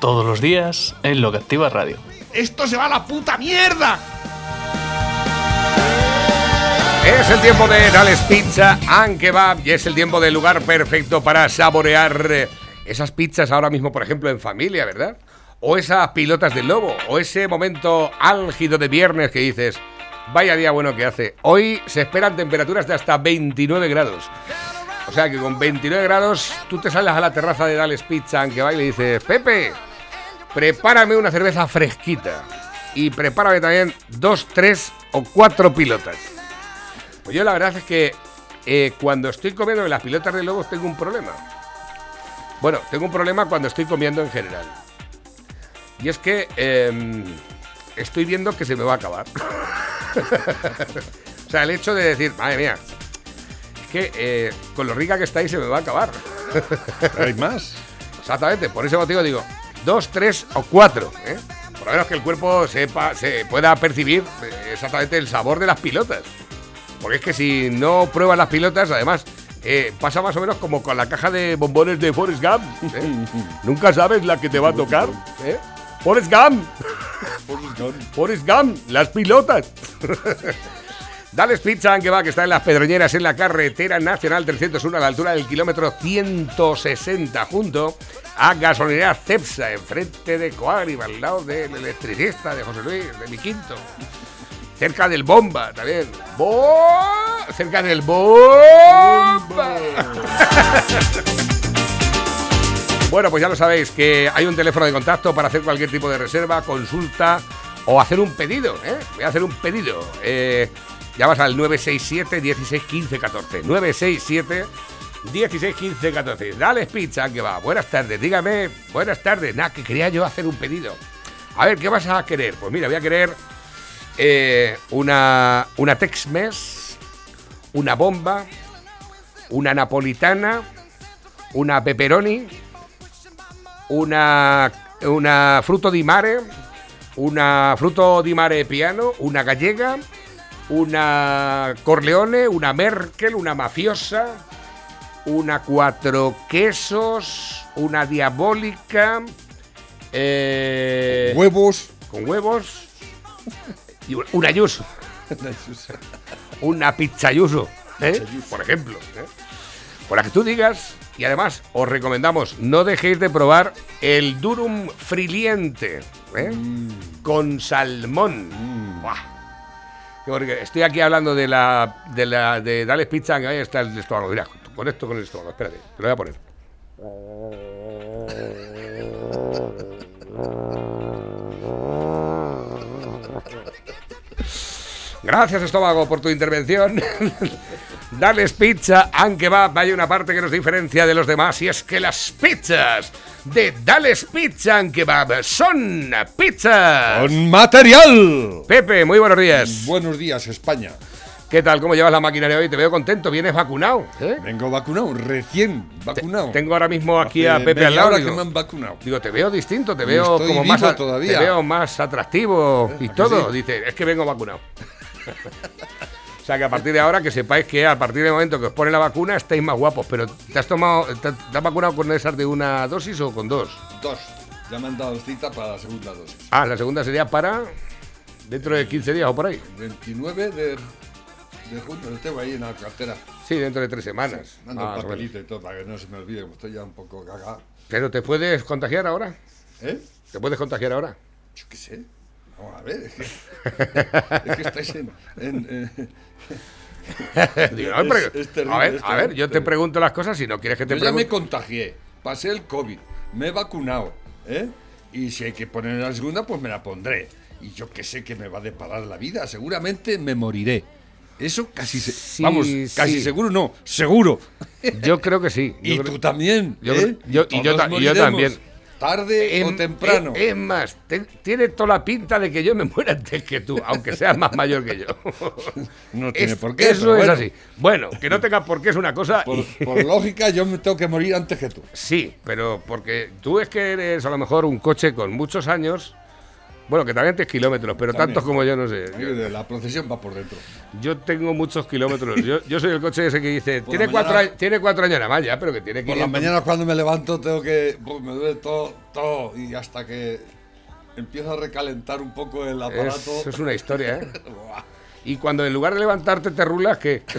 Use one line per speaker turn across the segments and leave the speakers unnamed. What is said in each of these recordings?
Todos los días en Lo que Activa Radio.
¡Esto se va a la puta mierda!
Es el tiempo de Dales Pizza and Kebab y es el tiempo del lugar perfecto para saborear eh, esas pizzas ahora mismo, por ejemplo, en familia, ¿verdad? O esas pilotas del lobo, o ese momento álgido de viernes que dices, vaya día bueno que hace. Hoy se esperan temperaturas de hasta 29 grados. O sea que con 29 grados tú te sales a la terraza de Dales Pizza and Kebab y le dices, Pepe, prepárame una cerveza fresquita y prepárame también dos, tres o cuatro pilotas. Pues yo la verdad es que eh, cuando estoy comiendo en las pilotas de lobos tengo un problema. Bueno, tengo un problema cuando estoy comiendo en general. Y es que em, estoy viendo que se me va a acabar. o sea, el hecho de decir, madre mía, que eh, con lo rica que estáis se me va a acabar.
¿Hay más?
Exactamente, por ese motivo digo, dos, tres o cuatro. ¿eh? Por lo menos que el cuerpo sepa, se pueda percibir eh, exactamente el sabor de las pilotas. Porque es que si no pruebas las pilotas, además, eh, pasa más o menos como con la caja de bombones de Forrest Gump. ¿eh? Nunca sabes la que te va a tocar. ¿eh? Forrest Gump. Forrest Gump, las pilotas. Dales Pizza que va, que está en las Pedroñeras, en la carretera nacional 301, a la altura del kilómetro 160, junto a Gasolinera Cepsa, enfrente de Coagri, al lado del electricista de José Luis, de mi quinto. Cerca del Bomba también. Cerca del Bomba. Bueno, pues ya lo sabéis, que hay un teléfono de contacto para hacer cualquier tipo de reserva, consulta o hacer un pedido. ¿eh? Voy a hacer un pedido. Eh, llamas al 967 16 15 14. 967 16 15 14. Dale pizza, que va. Buenas tardes, dígame. Buenas tardes. Nada, que quería yo hacer un pedido. A ver, ¿qué vas a querer? Pues mira, voy a querer eh, una, una Tex-Mex, una bomba, una napolitana, una pepperoni, una, una fruto di mare, una fruto di mare piano, una gallega, una corleone, una merkel, una mafiosa, una cuatro quesos, una diabólica, eh,
Huevos.
con huevos y un- un ayuso, una pizza ayuso, ¿eh? por ejemplo. ¿eh? Por la que tú digas, y además os recomendamos, no dejéis de probar el durum friliente, ¿eh? con salmón. Buah. Bonito. Estoy aquí hablando de la de la de Dales Pizza, que ahí está el estómago. Mira, conecto con el estómago, espérate, te lo voy a poner. Gracias, estómago, por tu intervención. Dales pizza, aunque va, hay una parte que nos diferencia de los demás y es que las pizzas de Dales Pizza and Kebab son pizzas.
¡Con material!
Pepe, muy buenos días.
Buenos días, España.
¿Qué tal? ¿Cómo llevas la maquinaria hoy? Te veo contento, vienes vacunado. ¿eh?
Vengo vacunado, recién vacunado.
Tengo ahora mismo aquí
Hace
a Pepe al lado.
que me han vacunado.
digo, te veo distinto, te veo
estoy
como más,
vivo todavía.
te veo más atractivo y
¿A que
todo.
sí?
Dice, es que vengo vacunado. o sea que a partir de ahora que sepáis que a partir del momento que os pone la vacuna estáis más guapos. Pero ¿te has tomado, te, te has vacunado con esas de una dosis o con dos?
Dos. Ya me han dado cita para la segunda dosis.
Ah, la segunda sería para dentro de 15 días o por ahí.
29 de, de junio, lo tengo ahí en la cartera.
Sí, dentro de tres semanas.
Mando
Ah,
un papelito y todo para que no se me olvide, como estoy ya un poco cagado.
Pero te puedes contagiar ahora.
¿Eh?
¿Te puedes contagiar ahora?
Yo qué sé. Vamos a ver, es que, es que estáis en. en, eh,
Digo, no, pero-
Es- es terrible,
a ver, a yo te pregunto las cosas si no quieres que te
Yo ya me contagié, pasé el COVID, me he vacunado, ¿eh? Y si hay que poner la segunda, pues me la pondré. Y yo que sé que me va a deparar la vida, seguramente me moriré. Eso casi se,
Sí,
vamos, casi
sí.
seguro no, seguro.
Yo creo que sí. Yo
y
creo-
tú también.
yo
¿eh?
yo- y y yo también.
Tarde o
Em-
temprano.
eh, Es más, te- tiene toda la pinta de que yo me muera antes que tú, aunque seas más mayor que yo.
No tiene
Es-
por qué,
Eso es
bueno.
así. Bueno, que no tenga por qué es una cosa.
Por,
y-
por lógica, yo me tengo que morir antes que tú.
Sí, pero porque tú es que eres a lo mejor un coche con muchos años. Bueno, que también tienes kilómetros, pero
También.
tantos como yo no sé. Yo,
La procesión va por dentro.
yo tengo muchos kilómetros. Yo, yo soy el coche ese que dice,
Por
tiene cuatro, tiene cuatro años nada más ya, pero que tiene
Por las
500.
mañanas cuando me levanto tengo que... pues, me duele todo, todo. Y hasta que empiezo a recalentar un poco el aparato...
Eso es una historia, ¿eh? Y cuando en lugar de levantarte te rulas, ¿qué?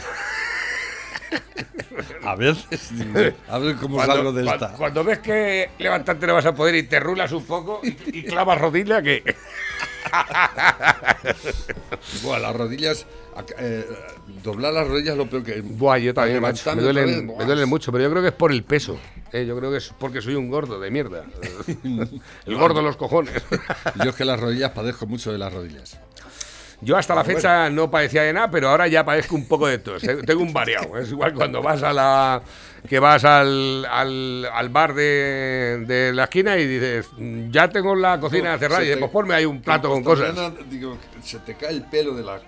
A veces... A ver cómo
Cuando,
salgo de esta.
cuando ves que levantarte no vas a poder y te rulas un poco y, y clavas rodilla, que
Buah, las rodillas... eh, doblar las rodillas es lo peor que...
Buah, yo también, macho. Me duelen, me duelen mucho, pero yo creo que es por el peso. ¿eh? Yo creo que es porque soy un gordo de mierda. el gordo de los cojones.
Yo es que las rodillas padezco mucho de las rodillas.
Yo hasta la
Bueno,
fecha no padecía de nada, pero ahora ya padezco un poco de todo. Tengo un variado. Es igual cuando vas a la. que vas al, al, al bar de, de la esquina y dices, ya tengo la cocina
No,
cerrada. Y pues ponme ahí un plato con cosas.
mañana, digo, se te cae el pelo de la.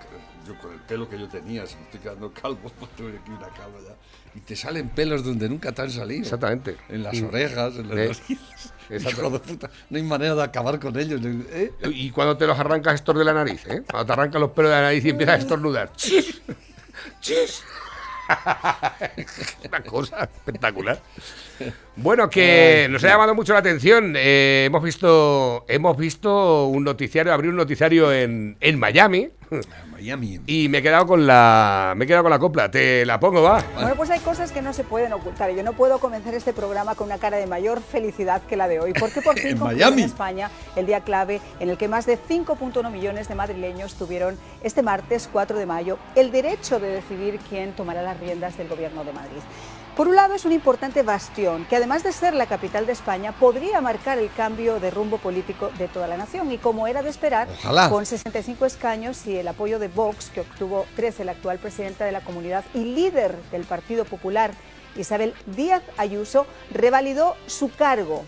Yo con el pelo que yo tenía, se me estoy quedando calvo, tuve aquí una calva ya. Y te salen pelos donde nunca te han salido.
Exactamente.
En las orejas, en las
Eh,
narices.
Exacto.
Hijo de puta, no hay manera de acabar con ellos. ¿eh?
Y cuando te los arrancas estos de la nariz, ¿eh? Cuando te arrancas los pelos de la nariz y empiezas a estornudar. ¡Chis! ¡Chis! Una cosa espectacular. Bueno, que nos ha llamado mucho la atención. eh, hemos visto hemos visto un noticiario, abrir un noticiario en, en Miami
Miami.
y me he quedado con la me he quedado con la copla. Te la pongo, va.
Bueno, pues hay cosas que no se pueden ocultar. Yo no puedo comenzar este programa con una cara de mayor felicidad que la de hoy, porque por fin
En Miami.
en España el día clave en el que más de 5.1 millones de madrileños tuvieron este martes 4 de mayo el derecho de decidir quién tomará las riendas del gobierno de Madrid. Por un lado, es un importante bastión que, además de ser la capital de España, podría marcar el cambio de rumbo político de toda la nación. Y como era de esperar,
Ojalá.
con 65 escaños y el apoyo de Vox, que obtuvo 13 la actual presidenta de la comunidad y líder del Partido Popular, Isabel Díaz Ayuso, revalidó su cargo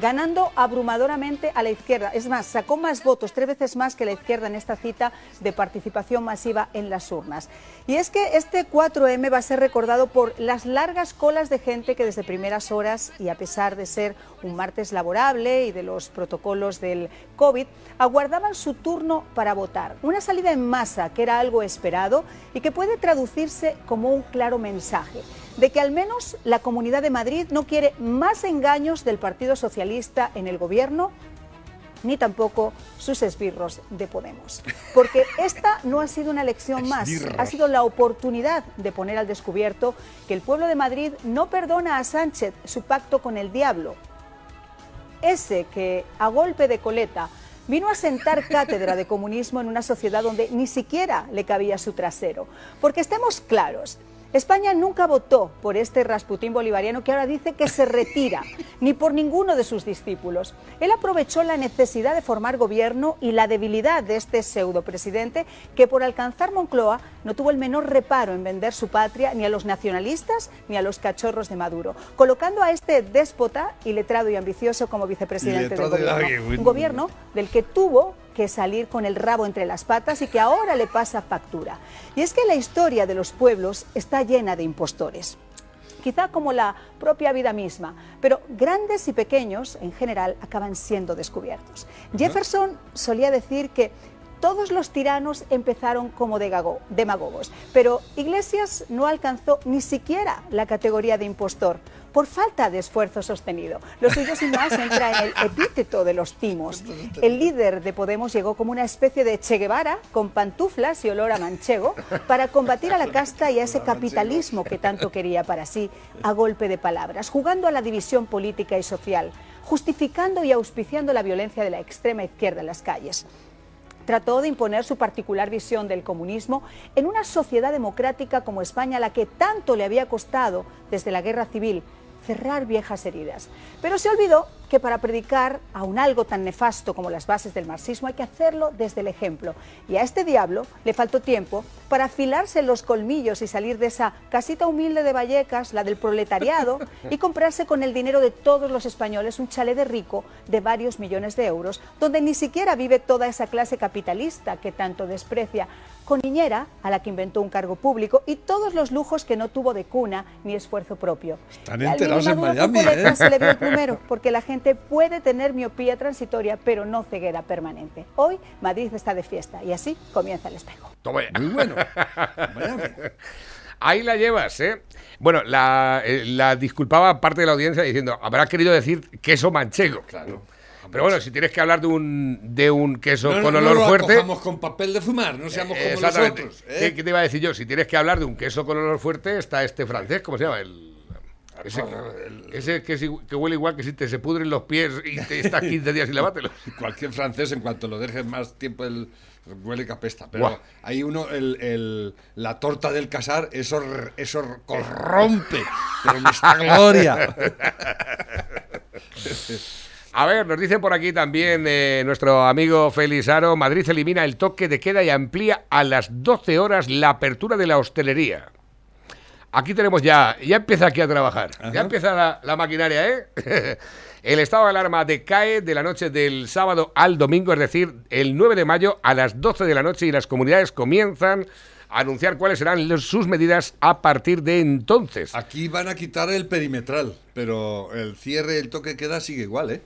ganando abrumadoramente a la izquierda. Es más, sacó más votos, tres veces más que la izquierda en esta cita de participación masiva en las urnas. Y es que este 4M va a ser recordado por las largas colas de gente que desde primeras horas, y a pesar de ser un martes laborable y de los protocolos del COVID, aguardaban su turno para votar. Una salida en masa que era algo esperado y que puede traducirse como un claro mensaje de que al menos la Comunidad de Madrid no quiere más engaños del Partido Socialista en el gobierno ni tampoco sus esbirros de Podemos. Porque esta no ha sido una elección más, ha sido la oportunidad de poner al descubierto que el pueblo de Madrid no perdona a Sánchez su pacto con el diablo. Ese que, a golpe de coleta, vino a sentar cátedra de comunismo en una sociedad donde ni siquiera le cabía su trasero. Porque estemos claros, España nunca votó por este Rasputín bolivariano que ahora dice que se retira, ni por ninguno de sus discípulos. Él aprovechó la necesidad de formar gobierno y la debilidad de este pseudopresidente que por alcanzar Moncloa no tuvo el menor reparo en vender su patria ni a los nacionalistas ni a los cachorros de Maduro, colocando a este déspota, iletrado y ambicioso como vicepresidente del gobierno. Un gobierno del que tuvo que salir con el rabo entre las patas y que ahora le pasa factura. Y es que la historia de los pueblos está llena de impostores quizá como la propia vida misma, pero grandes y pequeños en general acaban siendo descubiertos. Jefferson solía decir que todos los tiranos empezaron como demagogos, pero Iglesias no alcanzó ni siquiera la categoría de impostor por falta de esfuerzo sostenido. Lo suyo sin más entra en el epíteto de los timos. El líder de Podemos llegó como una especie de Che Guevara con pantuflas y olor a manchego para combatir a la casta y a ese capitalismo que tanto quería para sí a golpe de palabras, jugando a la división política y social, justificando y auspiciando la violencia de la extrema izquierda en las calles trató de imponer su particular visión del comunismo en una sociedad democrática como España, a la que tanto le había costado desde la guerra civil cerrar viejas heridas. Pero se olvidó que para predicar a un algo tan nefasto como las bases del marxismo hay que hacerlo desde el ejemplo. Y a este diablo le faltó tiempo para afilarse los colmillos y salir de esa casita humilde de Vallecas, la del proletariado, y comprarse con el dinero de todos los españoles un chalet de rico de varios millones de euros, donde ni siquiera vive toda esa clase capitalista que tanto desprecia, con niñera, a la que inventó un cargo público, y todos los lujos que no tuvo de cuna ni esfuerzo propio.
Están enterados en Miami,
Cuculeta
¿eh?
se le vio el plumero, porque la gente puede tener miopía transitoria, pero no ceguera permanente. Hoy Madrid está de fiesta y así comienza el espejo.
Muy bueno.
Ahí la llevas, ¿eh? Bueno, la, eh, la disculpaba parte de la audiencia diciendo, habrá querido decir queso manchego.
Claro.
Pero bueno, si tienes que hablar de un, de un queso
No,
con
no, no
olor
lo
fuerte...
acojamos con papel de fumar, no seamos
eh,
como
exactamente.
nosotros.
¿Qué,
¿eh?
qué te iba a decir yo? Si tienes que hablar de un queso con olor fuerte, está este francés, ¿cómo se llama? El... Ese, ese que, huele igual que si te se pudren los pies y te estás 15 días sin lavártelo.
Cualquier francés, en cuanto lo dejes más tiempo, el, huele que apesta. Pero
Buah.
hay uno, el, el- la torta del casar, eso, eso corrompe. Pero gloria.
A ver, nos dicen por aquí también eh, nuestro amigo Félix Aro, Madrid elimina el toque de queda y amplía a las 12 horas la apertura de la hostelería. Aquí tenemos ya, ya empieza aquí a trabajar, ya empieza la, la maquinaria, ¿eh? El estado de alarma decae de la noche del sábado al domingo, es decir, el 9 de mayo a las 12 de la noche y las comunidades comienzan a anunciar cuáles serán los- sus medidas a partir de entonces.
Aquí van a quitar el perimetral, pero el cierre, el toque queda sigue igual, ¿eh?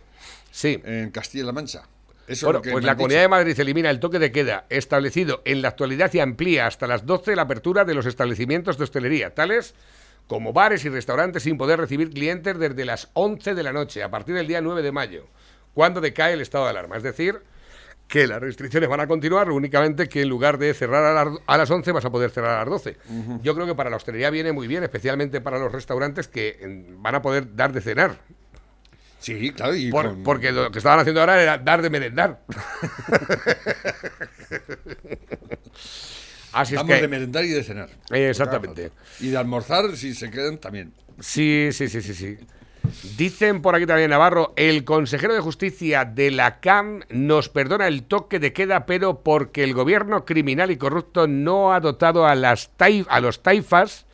Sí.
En Castilla-La Mancha. Eso
Bueno, pues la Comunidad
dicho.
de Madrid elimina el toque de queda establecido en la actualidad y amplía hasta las 12 la apertura de los establecimientos de hostelería, tales como bares y restaurantes sin poder recibir clientes desde las 11 de la noche a partir del día 9 de mayo, cuando decae el estado de alarma. Es decir, que las restricciones van a continuar, únicamente que en lugar de cerrar a, las- a las 11 vas a poder cerrar a las 12. Yo creo que para la hostelería viene muy bien, especialmente para los restaurantes que van a poder dar de cenar.
Sí, claro. Y
Por-
con-
Porque lo que estaban haciendo ahora era dar de merendar. Así es que...
de merendar y de cenar.
Exactamente.
Y de almorzar, si se quedan, también.
Sí, sí, sí, sí, sí. Dicen por aquí también Navarro, el consejero de justicia de la CAM nos perdona el toque de queda, pero porque el gobierno criminal y corrupto no ha dotado a, las tai- a los taifas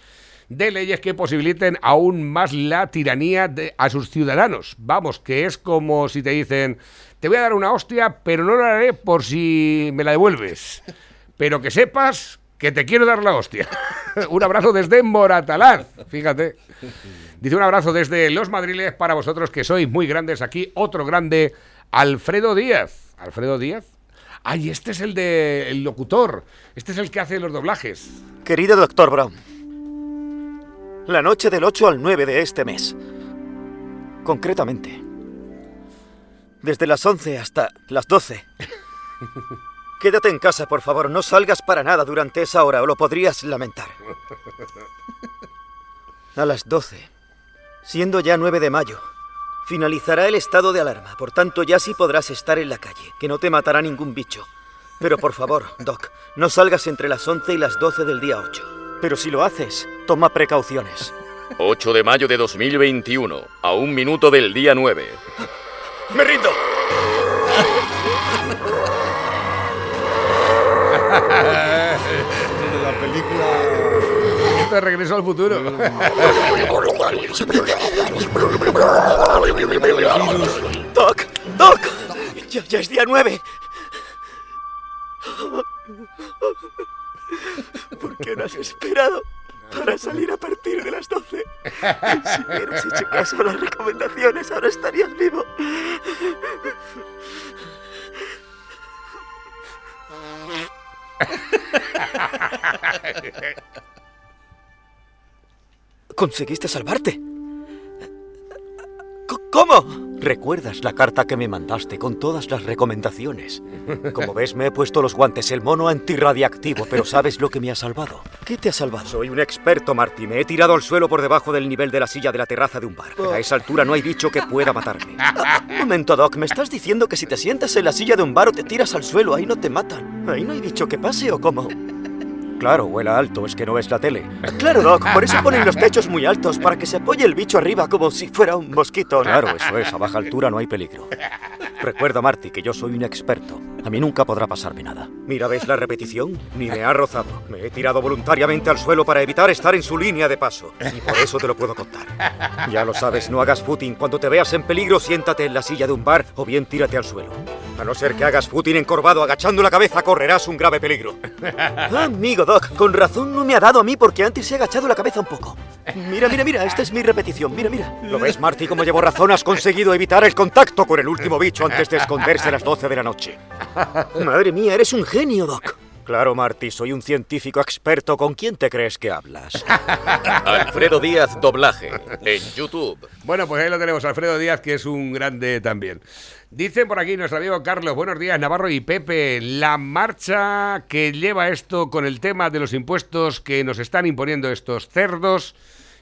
de leyes que posibiliten aún más la tiranía de, a sus ciudadanos. Vamos, que es como si te dicen, te voy a dar una hostia, pero no la haré por si me la devuelves. Pero que sepas que te quiero dar la hostia. un abrazo desde Moratalaz, fíjate. Dice un abrazo desde Los Madriles para vosotros que sois muy grandes aquí. Otro grande, Alfredo Díaz. ¿Alfredo Díaz? Ay, este es el de el locutor. Este es el que hace los doblajes.
Querido doctor Brown, la noche del 8 al 9 de este mes, concretamente, desde las 11 hasta las 12, quédate en casa, por favor, no salgas para nada durante esa hora o lo podrías lamentar. A las 12, siendo ya 9 de mayo, finalizará el estado de alarma, por tanto ya sí podrás estar en la calle, que no te matará ningún bicho. Pero por favor, Doc, no salgas entre las 11 y las 12 del día 8. Pero si lo haces, toma precauciones.
8 de mayo de 2021, a un minuto del día 9.
¡Me rindo!
La película.
Esto es Regreso al futuro.
¡Doc! ¡Doc! Ya, ya es día 9. ¿Por qué no has esperado para salir a partir de las 12? Si hubieras hecho caso a las recomendaciones, ahora estarías vivo. ¿Conseguiste salvarte? ¿Cómo? ¿Recuerdas la carta que me mandaste con todas las recomendaciones? Como ves, me he puesto los guantes, el mono antirradiactivo, pero ¿sabes lo que me ha salvado? ¿Qué te ha salvado? Soy un experto, Marty. Me he tirado al suelo por debajo del nivel de la silla de la terraza de un bar. A esa altura no hay bicho que pueda matarme. Un momento, Doc. ¿Me estás diciendo que si te sientas en la silla de un bar o te tiras al suelo, ahí no te matan? ¿Ahí no hay bicho que pase o cómo? Claro, vuela alto, es que no es la tele. Claro, Doc, por eso ponen los techos muy altos, para que se apoye el bicho arriba como si fuera un mosquito. Claro, eso es, a baja altura no hay peligro. Recuerda, Marty, que yo soy un experto. A mí nunca podrá pasarme nada. Mira, ¿ves la repetición? Ni me ha rozado. Me he tirado voluntariamente al suelo para evitar estar en su línea de paso. Y por eso te lo puedo contar. Ya lo sabes, no hagas footing. Cuando te veas en peligro, siéntate en la silla de un bar o bien tírate al suelo. A no ser que hagas footing encorvado agachando la cabeza, correrás un grave peligro. Amigo Doc, con razón no me ha dado a mí porque antes he agachado la cabeza un poco. Mira, mira, mira, esta es mi repetición. Mira, mira. ¿Lo ves, Marty, como llevo razón? Has conseguido evitar el contacto con el último bicho antes de esconderse a las 12 de la noche. Madre mía, eres un genio, Doc. Claro, Marty, soy un científico experto. ¿Con quién te crees que hablas?
Alfredo Díaz Doblaje en YouTube.
Bueno, pues ahí lo tenemos, Alfredo Díaz, que es un grande también. Dice por aquí nuestro amigo Carlos, buenos días, Navarro y Pepe, la marcha que lleva esto con el tema de los impuestos que nos están imponiendo estos cerdos,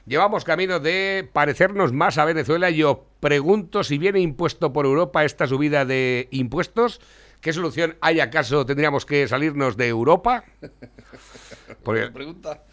llevamos camino de parecernos más a Venezuela y os pregunto si viene impuesto por Europa esta subida de impuestos, ¿qué solución hay acaso? ¿Tendríamos que salirnos de Europa? Porque-
pregunta.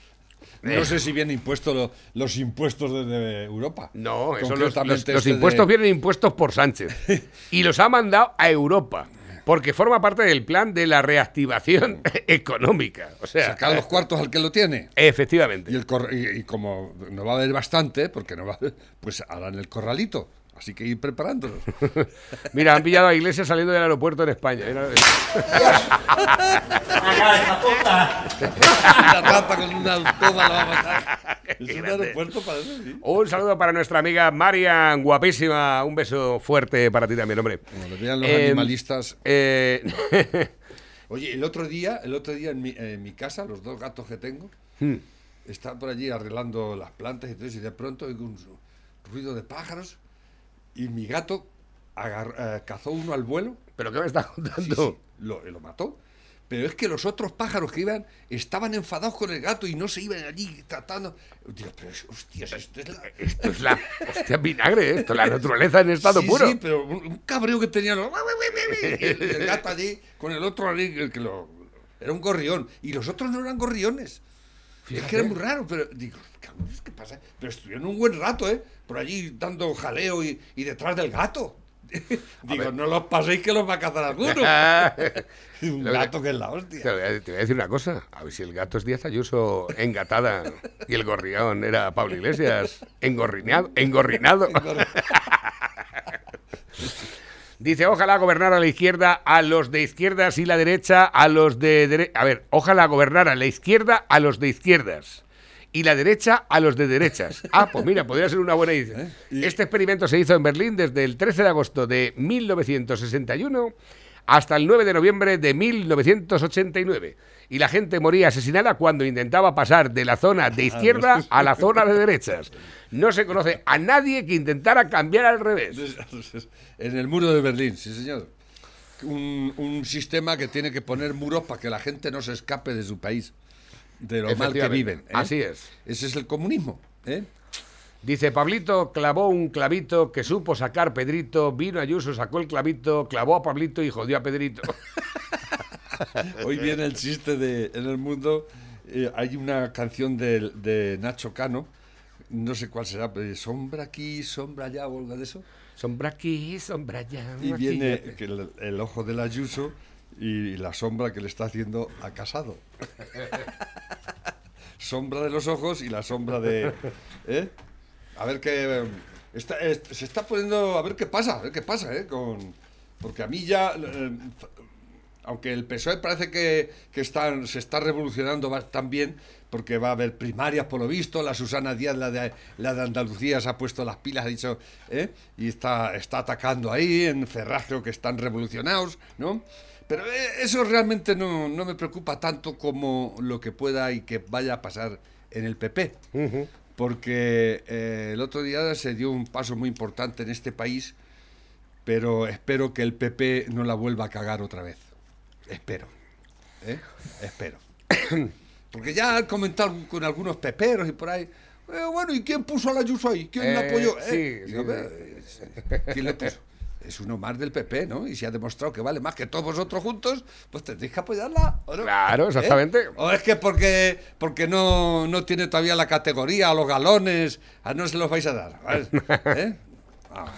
No sé si vienen impuestos lo- los impuestos desde Europa.
No, eso los, los-
Concretamente
los
este de-
impuestos vienen impuestos por Sánchez y los ha mandado a Europa porque forma parte del plan de la reactivación económica. O sea,
Sacar los cuartos al que lo tiene.
efectivamente.
Y, el y, y como no va a haber bastante, porque no va a haber, pues harán el corralito. Así que ir preparándolos.
Mira, han pillado a Iglesias saliendo del aeropuerto en España. Mira,
La rata con una automa la va a matar. Es un aeropuerto para eso, sí.
Un saludo para nuestra amiga Marian, guapísima. Un beso fuerte para ti también, hombre.
Como lo vean los
Eh,
animalistas.
eh,
Oye, el otro día, el otro día en mi, en mi casa, los dos gatos que tengo,
Hmm.
están por allí arreglando las plantas y todo eso, y de pronto oigo un su- ruido de pájaros y mi gato agar- eh, cazó uno al vuelo
¿Pero qué me estás contando?
sí, lo, lo mató. Pero es que los otros pájaros que iban estaban enfadados con el gato y no se iban allí tratando. Digo, pero es- hostias, esto es la.
Esto es la... Hostia, vinagre, ¿eh? esto, la naturaleza en estado
sí,
puro.
Sí, pero un, cabreo que los. Y el, el gato allí con el otro allí, el que lo. Era un gorrión. Y los otros no eran gorriones. Es que era muy raro, pero digo, ¿qué pasa? Pero estuvieron un buen rato, ¿eh? Por allí dando jaleo y, y detrás del gato. digo, no los paséis que los va a cazar alguno. un
que-
gato que es la hostia.
Te voy, a, te voy a decir una cosa. A ver si el gato es Díaz Ayuso engatada y el gorrión era Pablo Iglesias engorrineado. engorrinado. Dice, ojalá gobernara la izquierda a los de izquierdas y la derecha a los de... dere- a ver, ojalá gobernara la izquierda a los de izquierdas y la derecha a los de derechas. Ah, pues mira, podría ser una buena idea. Este experimento se hizo en Berlín desde el 13 de agosto de 1961 hasta el 9 de noviembre de 1989. Y la gente moría asesinada cuando intentaba pasar de la zona de izquierda a la zona de derechas. No se conoce a nadie que intentara cambiar al revés.
En el muro de Berlín, sí señor. Un, un sistema que tiene que poner muros para que la gente no se escape de su país, de lo mal que viven. ¿eh?
Así es.
Ese es el comunismo. ¿eh?
Dice, Pablito clavó un clavito que supo sacar Pedrito, vino Ayuso, sacó el clavito, clavó a Pablito y jodió a Pedrito.
Hoy viene el chiste de En el mundo. eh, hay una canción de, de Nacho Cano, no sé cuál será, pero sombra aquí, sombra allá o algo de eso.
sombra aquí, sombra allá.
Y viene que el, el ojo del Ayuso y la sombra que le está haciendo a Casado. sombra de los ojos y la sombra de... ¿eh? A ver qué... está- es- se está poniendo... A ver qué pasa, a ver qué pasa, ¿eh? Con, porque a mí ya... eh, aunque el PSOE parece que, que están, se está revolucionando también, porque va a haber primarias por lo visto, la Susana Díaz, la de, la de Andalucía, se ha puesto las pilas, ha dicho, ¿eh? y está, está atacando ahí, en Ferraz creo que están revolucionados, ¿no? Pero eh, eso realmente no, no me preocupa tanto como lo que pueda y que vaya a pasar en el PP. Porque eh, el otro día se dio un paso muy importante en este país, pero espero que el PP no la vuelva a cagar otra vez. Espero. ¿eh? Espero. Porque ya han comentado con algunos peperos y por ahí. eh, bueno, ¿y quién puso a la Ayuso ahí? ¿Quién la apoyó?
sí,
Eh,
sí, sí.
"Eh, ¿Quién le puso? Es uno más del PP, ¿no? Y si ha demostrado que vale más que todos vosotros juntos, pues tendréis que apoyarla. ¿o no?
Claro,
¿Eh?
exactamente.
O es que porque, porque no, no tiene todavía la categoría, los galones, a no se los vais a dar. ¿Eh? Ah.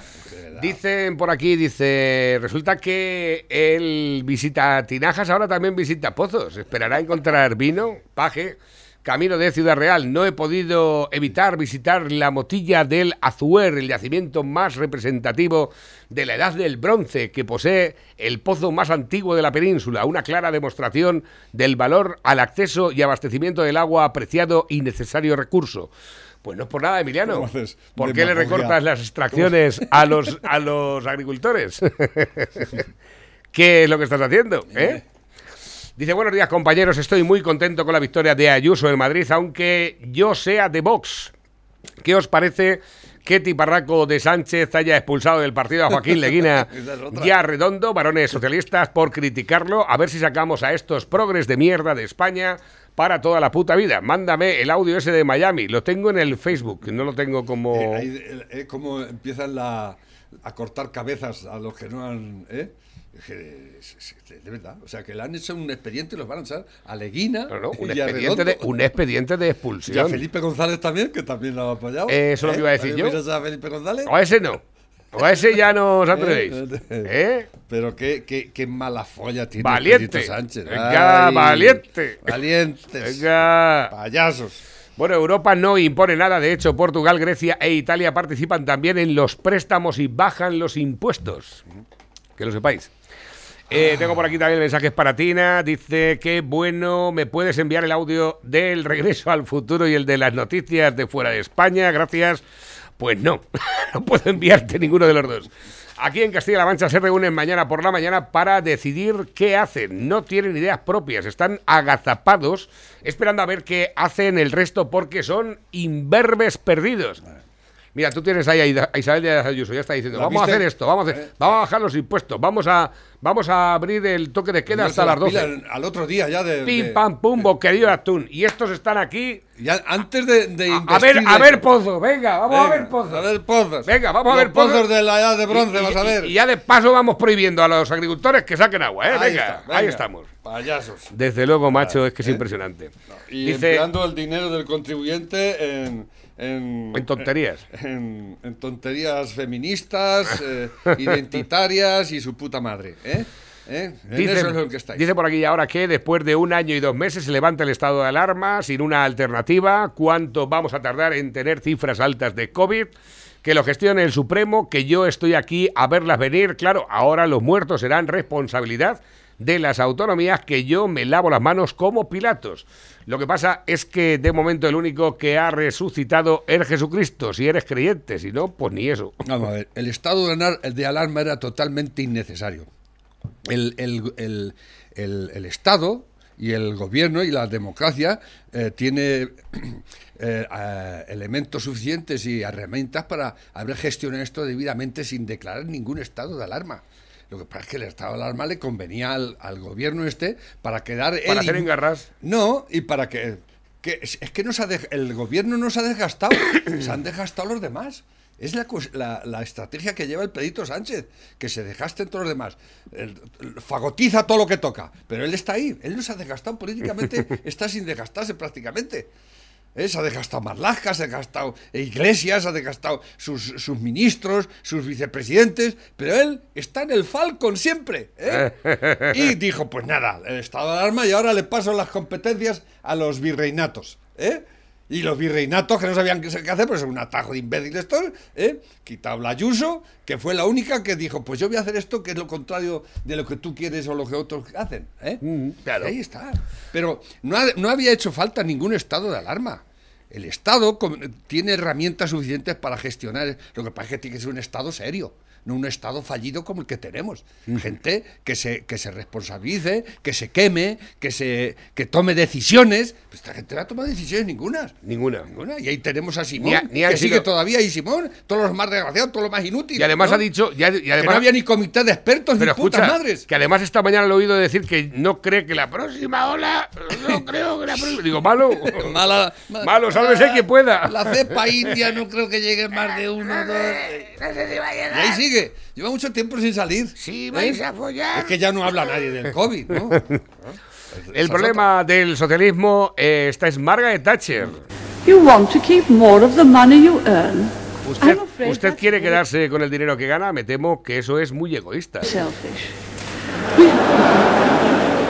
Dicen por aquí, dice, resulta que él visita Tinajas, ahora también visita Pozos. Esperará encontrar vino, paje, camino de Ciudad Real. No he podido evitar visitar la motilla del Azuer, el yacimiento más representativo de la edad del bronce, que posee el pozo más antiguo de la península. Una clara demostración del valor al acceso y abastecimiento del agua, apreciado y necesario recurso. Pues no es por nada, Emiliano.
¿Cómo haces
¿Por qué le recortas las extracciones a los, a los agricultores? ¿Qué es lo que estás haciendo? ¿eh? Dice, buenos días compañeros, estoy muy contento con la victoria de Ayuso en Madrid, aunque yo sea de Vox. ¿Qué os parece que Tiparraco de Sánchez haya expulsado del partido a Joaquín Leguina
Esa es otra.
y a Redondo, varones socialistas, por criticarlo? A ver si sacamos a estos progres de mierda de España para toda la puta vida. Mándame el audio ese de Miami, lo tengo en el Facebook, no lo tengo como...
Eh, ahí, eh, eh, cómo empiezan la- a cortar cabezas a los que no han. ¿eh? De verdad. O sea, que le han hecho un expediente y los van a echar a Leguina.
No, no, un,
y a
expediente de,
Redondo.
un expediente de
Y a
expulsión.
Felipe González también, que también lo ha apoyado.
Eh, eso es lo que iba a decir
¿También
yo.
a Felipe González?
O a ese no. O a ese ya no os atrevéis.
Eh,
¿Eh?
Pero qué, qué, qué mala folla tiene
Valiente.
Sánchez.
Venga,
Ay,
valiente.
Valientes.
Venga.
Payasos.
Bueno, Europa no impone nada. De hecho, Portugal, Grecia e Italia participan también en los préstamos y bajan los impuestos. Que lo sepáis. Eh, tengo por aquí también mensajes para Tina. Dice que bueno, me puedes enviar el audio del regreso al futuro y el de las noticias de fuera de España. Gracias. Pues no, no puedo enviarte ninguno de los dos. Aquí en Castilla-La Mancha se reúnen mañana por la mañana para decidir qué hacen. No tienen ideas propias, están agazapados esperando a ver qué hacen el resto porque son imberbes perdidos. Mira, tú tienes ahí a Isabel Díaz Ayuso, ya está diciendo,
¿La
vamos a hacer esto, vamos a, hacer-
Eh.
vamos a bajar los impuestos, vamos a, vamos a abrir el toque de queda hasta las 12.
Pilas Al otro día ya de.
Pim,
de-
pam, pum, boquerío de atún. Y estos están aquí.
ya antes de, de
A, a ver, a ver pozos, venga, vamos a ver pozos.
A ver pozos.
Venga, vamos a ver pozos.
pozos de la edad de bronce,
Y-
vas a ver.
Y, ya de paso vamos prohibiendo a los agricultores que saquen agua, ¿eh?
Ahí
venga,
está,
ahí estamos.
Payasos.
Desde luego, macho, es que es
¿eh?
impresionante.
Y
Dice,
empleando el dinero del contribuyente en. En,
En tonterías.
En, en tonterías feministas, eh, identitarias y su puta madre. ¿eh? ¿Eh?
Dice,
eso es lo que estáis.
dice por aquí ahora que después de un año y dos meses se levanta el estado de alarma sin una alternativa. ¿Cuánto vamos a tardar en tener cifras altas de COVID? Que lo gestione el Supremo, que yo estoy aquí a verlas venir. Claro, ahora los muertos serán responsabilidad de las autonomías que yo me lavo las manos como Pilatos. Lo que pasa es que de momento el único que ha resucitado es Jesucristo, si eres creyente, si no, pues ni eso.
Vamos a ver, el estado de alarma era totalmente innecesario. El, Estado y el gobierno y la democracia eh, tiene eh, elementos suficientes y herramientas para haber gestionado esto debidamente sin declarar ningún estado de alarma. Lo que pasa es que el estado de alarma le convenía al, al gobierno este para quedar...
Para hacer engarras.
no, y para que, que es, es que no se ha dej- el gobierno no se ha desgastado, se han desgastado los demás. Es la, la, la estrategia que lleva el Pedrito Sánchez, que se desgasten todos los demás. El- el- fagotiza todo lo que toca, pero él está ahí, él no se ha desgastado políticamente, está sin desgastarse prácticamente. ¿Eh? Se ha desgastado Marlaska, se ha desgastado Iglesias, se ha desgastado sus, sus ministros, sus vicepresidentes, pero él está en el Falcon siempre. ¿eh? Y dijo, pues nada, el estado de alarma y ahora le paso las competencias a los virreinatos. ¿eh? Y los virreinatos que no sabían qué hacer, pues es un atajo de imbéciles todos, ¿eh? Quitado la Ayuso, que fue la única que dijo, pues yo voy a hacer esto que es lo contrario de lo que tú quieres o lo que otros hacen. ¿eh?
claro.
Y ahí está. Pero no, ha- no había hecho falta ningún estado de alarma. El Estado tiene herramientas suficientes para gestionar. Lo que pasa es que tiene que ser un Estado serio, no un Estado fallido como el que tenemos. Gente que se, que se responsabilice, que se queme, que, se, que tome decisiones. Pues esta gente no ha tomado decisiones ninguna.
Ninguna.
Ninguna. Y ahí tenemos a Simón,
Ni ni
que sigue todavía ahí Simón, todos los más desgraciados, todos los más inútiles.
Y además
¿no?
ha dicho,
que
además,
no había ni comité de expertos
pero
ni putas
escucha,
madres.
que además esta mañana lo he oído decir que no cree que la próxima ola, no creo que la próxima, digo, malo,
Mala,
malo, sálvese quien pueda.
La cepa india no creo que llegue más de uno o dos. Y ahí sigue. Sigue. Lleva mucho tiempo sin salir.
Sí,
¿eh?
vais a follar.
Es que ya no habla nadie del COVID, ¿no?
El problema del socialismo, eh, esta es Margaret Thatcher.
You want to keep more of the money you earn.
Usted, usted quiere quedarse con el dinero que gana, me temo que eso es muy egoísta.
selfish. We,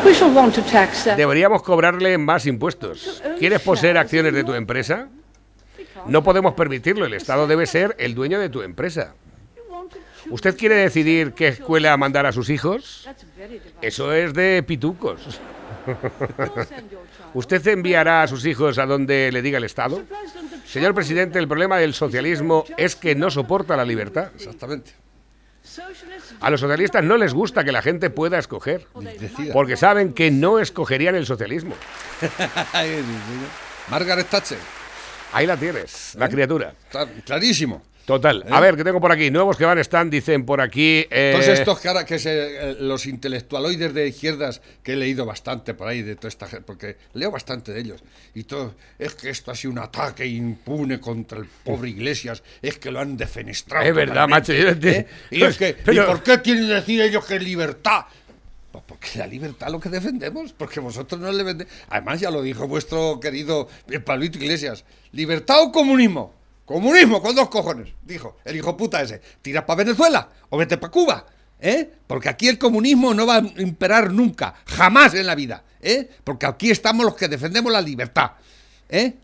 we shall want to tax that.
Deberíamos cobrarle más impuestos. ¿Quieres poseer acciones de tu empresa? No podemos permitirlo, el Estado debe ser el dueño de tu empresa. ¿Usted quiere decidir qué escuela mandar a sus hijos? Eso es de pitucos. ¿Usted enviará a sus hijos a donde le diga el Estado? Señor presidente, el problema del socialismo es que no soporta la libertad.
Exactamente.
A los socialistas no les gusta que la gente pueda escoger,
Decida.
porque saben que no escogerían el socialismo.
Margaret Thatcher.
Ahí la tienes, la criatura.
Está clarísimo.
Total. A ver, que tengo por aquí. Nuevos que van están, dicen por aquí. eh,
Todos estos ahora que se, eh, los intelectualoides de izquierdas que he leído bastante por ahí de toda esta gente, porque leo bastante de ellos y todo es que esto ha sido un ataque impune contra el pobre Iglesias, es que lo han defenestrado.
Es verdad, macho,
¿eh? Y es que
pero-
¿y por qué tienen que decir ellos que libertad? Pues porque la libertad lo que defendemos, porque vosotros no le vendéis. Además, ya lo dijo vuestro querido eh, Pablito Iglesias: ¿libertad o comunismo? Comunismo, con dos cojones, dijo el hijo puta ese. ¿Tiras para Venezuela o vete para Cuba? ¿Eh? Porque aquí el comunismo no va a imperar nunca, jamás en la vida. ¿Eh? Porque aquí estamos los que defendemos la libertad. ¿Eh?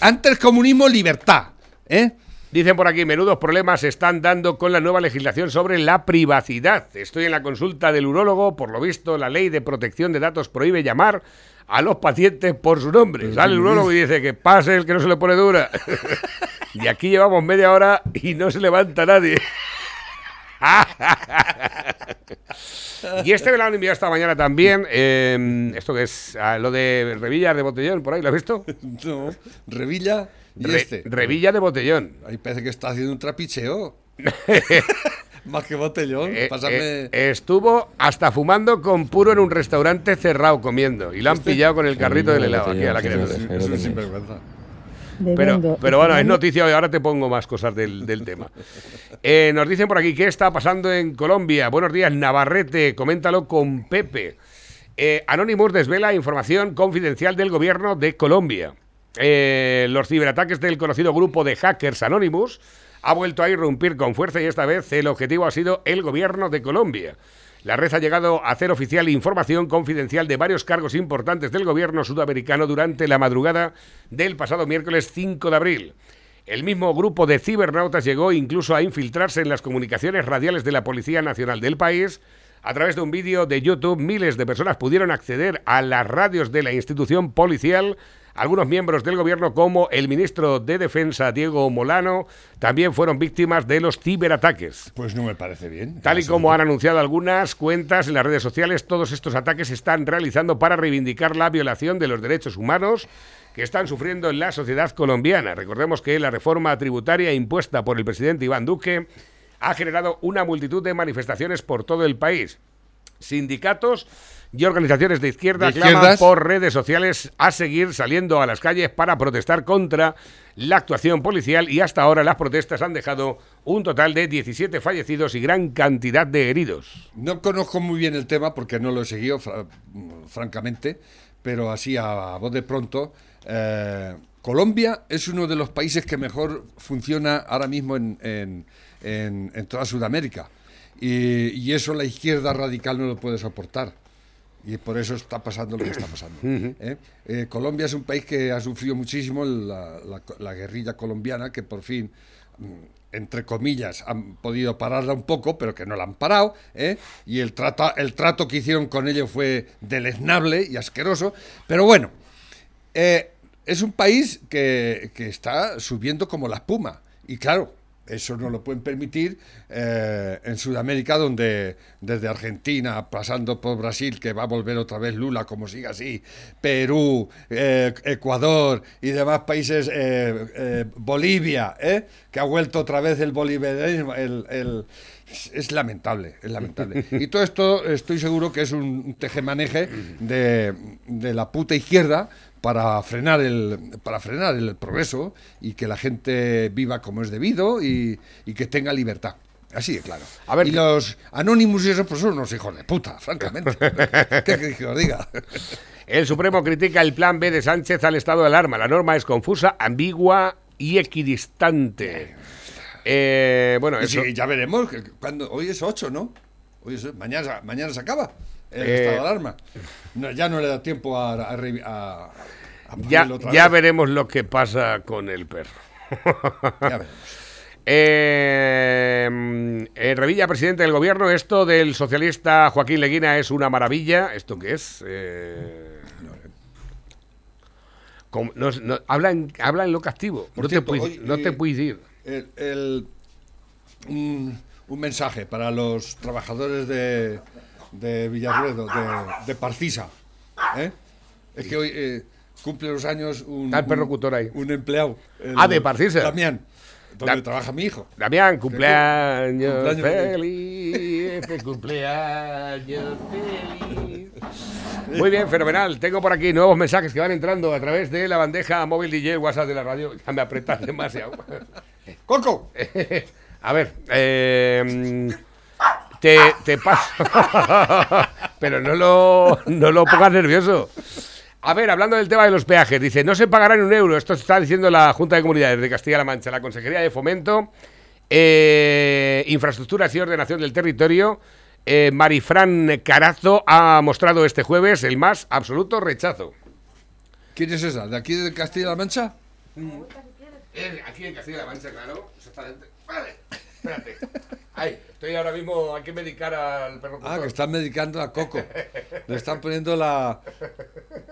Antes comunismo, libertad. ¿Eh?
Dicen por aquí, menudos problemas se están dando con la nueva legislación sobre la privacidad. Estoy en la consulta del urólogo, por lo visto la ley de protección de datos prohíbe llamar a los pacientes por su nombre. Sale el urólogo y dice que pase el que no se le pone dura. y aquí llevamos media hora y no se levanta nadie. y este me lo han enviado esta mañana también. eh, esto que es Ah, lo de Revillas de Botellón, por ahí, ¿lo has visto?
No. Revilla y
Re-
este.
Revilla de Botellón.
Ahí parece que está haciendo un trapicheo. Más que botellón.
Eh,
Pásame.
eh, estuvo hasta fumando con puro en un restaurante cerrado comiendo y la han pillado con el carrito del helado aquí a la criatura.
es un sinvergüenza.
Pero, pero bueno, es noticia y ahora te pongo más cosas del, del tema. Eh, nos dicen por aquí, ¿qué está pasando en Colombia? Buenos días, Navarrete, coméntalo con Pepe. Eh, Anonymous desvela información confidencial del gobierno de Colombia. Eh, los ciberataques del conocido grupo de hackers Anonymous ha vuelto a irrumpir con fuerza y esta vez el objetivo ha sido el gobierno de Colombia. La red ha llegado a hacer oficial información confidencial de varios cargos importantes del gobierno sudamericano durante la madrugada del pasado miércoles 5 de abril. El mismo grupo de cibernautas llegó incluso a infiltrarse en las comunicaciones radiales de la Policía Nacional del país. A través de un vídeo de YouTube, miles de personas pudieron acceder a las radios de la institución policial. Algunos miembros del gobierno, como el ministro de Defensa, Diego Molano, también fueron víctimas de los ciberataques.
Pues no me parece bien.
Tal y como han anunciado algunas cuentas en las redes sociales, todos estos ataques se están realizando para reivindicar la violación de los derechos humanos que están sufriendo en la sociedad colombiana. Recordemos que la reforma tributaria impuesta por el presidente Iván Duque ha generado una multitud de manifestaciones por todo el país. Sindicatos y organizaciones de izquierda
¿De
claman por redes sociales a seguir saliendo a las calles para protestar contra la actuación policial y hasta ahora las protestas han dejado un total de 17 fallecidos y gran cantidad de heridos.
No conozco muy bien el tema porque no lo he seguido, fra- francamente, pero así a, voz de pronto. eh, Colombia es uno de los países que mejor funciona ahora mismo en, en- en- en toda Sudamérica. Y, y eso la izquierda radical no lo puede soportar. Y por eso está pasando lo que está pasando. ¿eh? Eh, Colombia es un país que ha sufrido muchísimo la, la- la guerrilla colombiana, que por fin, mm, entre comillas, han podido pararla un poco, pero que no la han parado. ¿eh? Y el, trata, el trato que hicieron con ellos fue deleznable y asqueroso. Pero bueno, es un país que, que está subiendo como la espuma. Y claro, eso no lo pueden permitir eh, en Sudamérica, donde desde Argentina, pasando por Brasil, que va a volver otra vez Lula, como siga así, Perú, eh, Ecuador y demás países, eh, eh, Bolivia, ¿eh? que ha vuelto otra vez el bolivarianismo, el- el- es lamentable, es lamentable. Y todo esto estoy seguro que es un tejemaneje de, de la puta izquierda para frenar el para frenar el progreso y que la gente viva como es debido y, y que tenga libertad. Así de claro.
A ver,
y
¿qué-
los Anonymous y eso, pues son unos hijos de puta, francamente. ¿Qué queréis que os diga?
El Supremo critica el plan B de Sánchez al estado de alarma. La norma es confusa, ambigua y equidistante. Eh, bueno, eso.
sí, ya veremos. que- cuando, hoy es 8, ¿no? Hoy es, mañana, mañana se acaba el
Eh,
estado de alarma. No, ya no le da tiempo a, a, revi- a- a
Ya,
otra
ya
vez.
veremos lo que pasa con el perro.
Ya veremos.
Eh, mm, eh, Revilla, presidente del gobierno, esto del socialista Joaquín Leguina es una maravilla. ¿Esto qué es? Eh, com- no, no, habla, en, habla en lo.
Por
No,
cierto,
te puedes,
hoy,
no te
eh,
puedes ir.
El, el- un, un mensaje para los trabajadores de, de Villarruedo, de, de Parcisa. ¿eh? Es que hoy eh, cumple los años un,
Está el perro
un-
cutor ahí.
un empleado. el-
Ah, de Parcisa.
Damián, donde
Da-
trabaja mi hijo.
Damián, cumpleaños,
Cumpleaños
feliz, feliz cumpleaños feliz. Muy bien, fenomenal. Tengo por aquí nuevos mensajes que van entrando a través de la bandeja móvil DJ WhatsApp de la radio. Ya me apretas demasiado.
¡Coco!
A ver, eh, te, te paso. Pero no lo, no lo pongas nervioso. A ver, hablando del tema de los peajes, dice, no se pagará ni un euro. Esto está diciendo la Junta de Comunidades de Castilla-La Mancha, la Consejería de Fomento, eh, Infraestructuras y Ordenación del Territorio. eh, Marifran Carazo ha mostrado este jueves el más absoluto rechazo.
¿Quién es esa? ¿De aquí de Castilla-La Mancha?
Aquí en Castilla-La Mancha, claro. Vale, espérate. Ahí, estoy ahora mismo, hay que medicar al perro.
Ah, que están medicando a Coco. Le están poniendo la,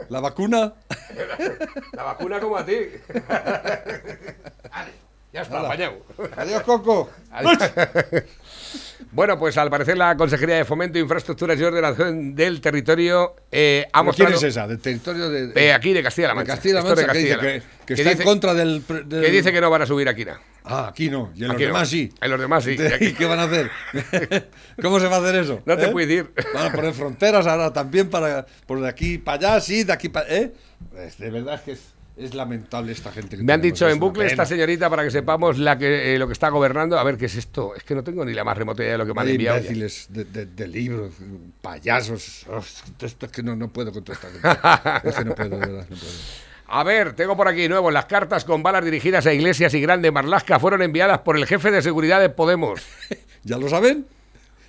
la vacuna.
La vacuna como a ti. Vale, ya está, apañado.
Adiós, Coco.
Bueno, pues al parecer la Consejería de Fomento, Infraestructuras y Ordenación del Territorio eh, ha
¿Quién
mostrado...
es esa? ¿Del territorio de,
Eh, aquí de Castilla-La
de
Mancha.
Castilla-La
de
Mancha? Que dice
Castilla-La
que,
Mancha.
que
Que
está
dice-
en contra del,
Que dice que no van a subir aquí nada.
Ah, aquí no. Y en los
Aquí no.
demás sí.
En los demás sí. Y aquí-
¿Y qué van a hacer? ¿Cómo se va a hacer eso?
No te
¿Eh?
puedes ir.
Van a poner fronteras ahora también para por de aquí para allá, sí, de aquí para... ¿eh? Pues de verdad es que es, es lamentable esta gente. que
Me han dicho
es
en bucle esta señorita para que sepamos la que, eh, lo que está gobernando. A ver, ¿qué es esto? Es que no tengo ni la más remota idea de lo que me han
Hay
enviado.
imbéciles de, de- de libros, payasos. Oh, esto es que no, no puedo contestar. es que no puedo, de verdad, no puedo.
A ver, tengo por aquí nuevo. Las cartas con balas dirigidas a Iglesias y Grande Marlasca fueron enviadas por el jefe de seguridad de Podemos.
¿Ya lo saben?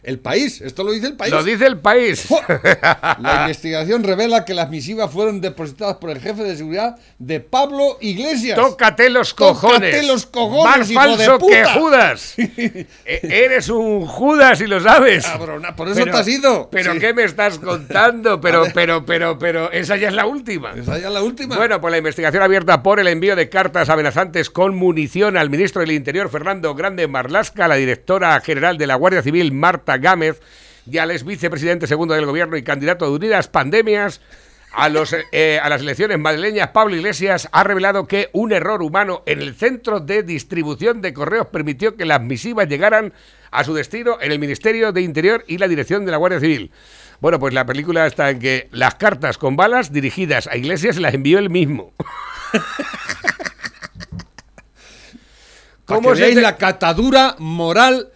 El país, esto lo dice el país.
Lo dice el país.
La investigación revela que las misivas fueron depositadas por el jefe de seguridad de Pablo Iglesias.
Tócate los
Tócate
cojones.
los cojones,
Más
hijo
falso
de puta.
que Judas. E- Eres un Judas y lo sabes.
Cabrona, por eso te has ido.
Pero
Sí.
¿qué me estás contando? Pero, pero, pero, pero, esa ya es la última.
Esa ya es la última.
Bueno, pues la investigación abierta por el envío de cartas amenazantes con munición al ministro del Interior, Fernando Grande Marlasca, a la directora general de la Guardia Civil, Marta Gámez, y al ex vicepresidente segundo del gobierno y candidato de Unidas Pandemias, a, los, eh, a las elecciones madrileñas, Pablo Iglesias ha revelado que un error humano en el centro de distribución de correos permitió que las misivas llegaran a su destino en el Ministerio de Interior y la dirección de la Guardia Civil. Bueno, pues la película está en que las cartas con balas dirigidas a Iglesias las envió él mismo. ¿Cómo te-
la catadura moral